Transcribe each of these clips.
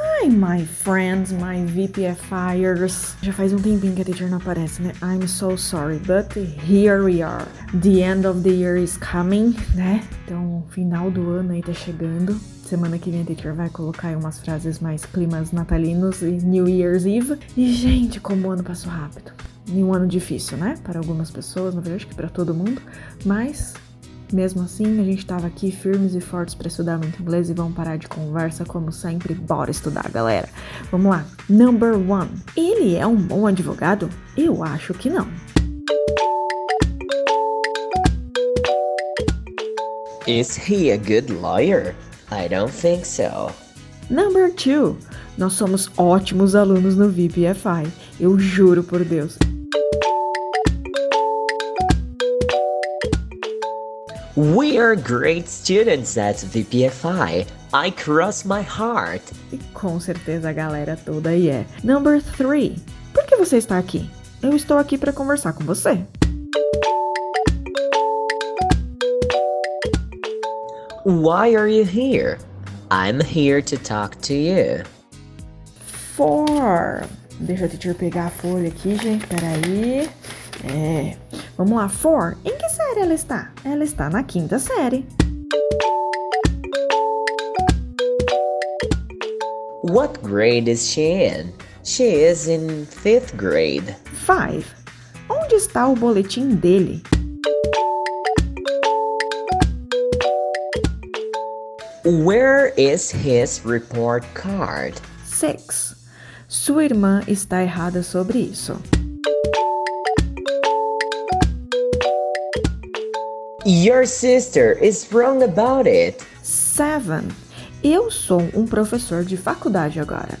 Hi, my friends, my VPFIers. Já faz um tempinho que a teacher não aparece, né? I'm so sorry, but here we are. The end of the year is coming, né? Então, final do ano aí tá chegando. Semana que vem a teacher vai colocar aí umas frases mais climas natalinos e New Year's Eve. E, gente, como o ano passou rápido. E um ano difícil, né? Para algumas pessoas, na verdade, que para todo mundo. Mas mesmo assim, a gente estava aqui firmes e fortes para estudar muito inglês e vamos parar de conversa, como sempre. Bora estudar, galera. Vamos lá. Number one. Ele é um bom advogado? Eu acho que não. Is he a good lawyer? I don't think so. Number two. Nós somos ótimos alunos no VPFI. Eu juro por Deus. We are great students at VPFI. I cross my heart. E com certeza a galera toda aí é. Number three. Por que você está aqui? Eu estou aqui para conversar com você. Why are you here? I'm here to talk to you. Four. Deixa a teacher pegar a folha aqui, gente. Peraí. É. Vamos lá. Four. Em que série ela está? Ela está na quinta série. What grade is she in? She is in fifth grade. Five. Onde está o boletim dele? Where is his report card? Six. Sua irmã está errada sobre isso. Your sister is wrong about it. Seven. Eu sou um professor de faculdade agora.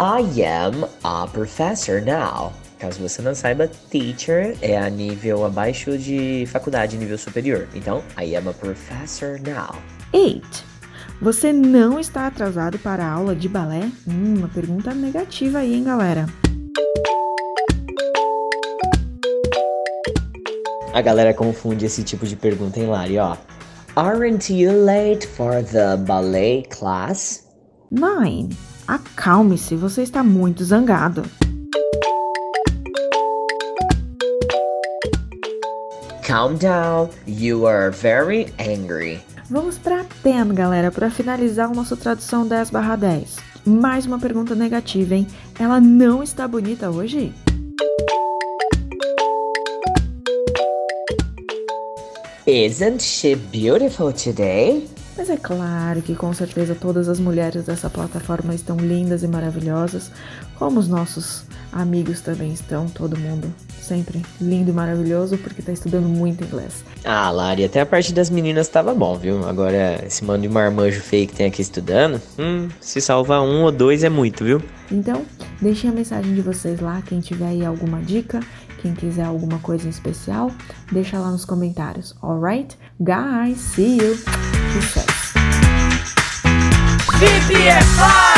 I am a professor now. Caso você não saiba, teacher é a nível abaixo de faculdade, nível superior. Então, I am a professor now. Eight. Você não está atrasado para a aula de balé? Hum, uma pergunta negativa aí, hein, galera? A galera confunde esse tipo de pergunta, hein, Lari? Ó. Aren't you late for the ballet class? Nine. Acalme-se, você está muito zangado. Calm down, you are very angry. Vamos para 10, galera, para finalizar o nosso tradução 10 barra 10. Mais uma pergunta negativa, hein? Ela não está bonita hoje? Isn't she beautiful today? Mas é claro que com certeza todas as mulheres dessa plataforma estão lindas e maravilhosas, como os nossos amigos também estão, todo mundo sempre lindo e maravilhoso porque tá estudando muito inglês. Ah, Lari, até a parte das meninas tava bom, viu? Agora, esse mano de marmanjo feio que tem aqui estudando, hum, se salvar um ou dois é muito, viu? Então, deixem a mensagem de vocês lá, quem tiver aí alguma dica, quem quiser alguma coisa em especial, deixa lá nos comentários, alright? Guys, see you! Sucesso! VPFI!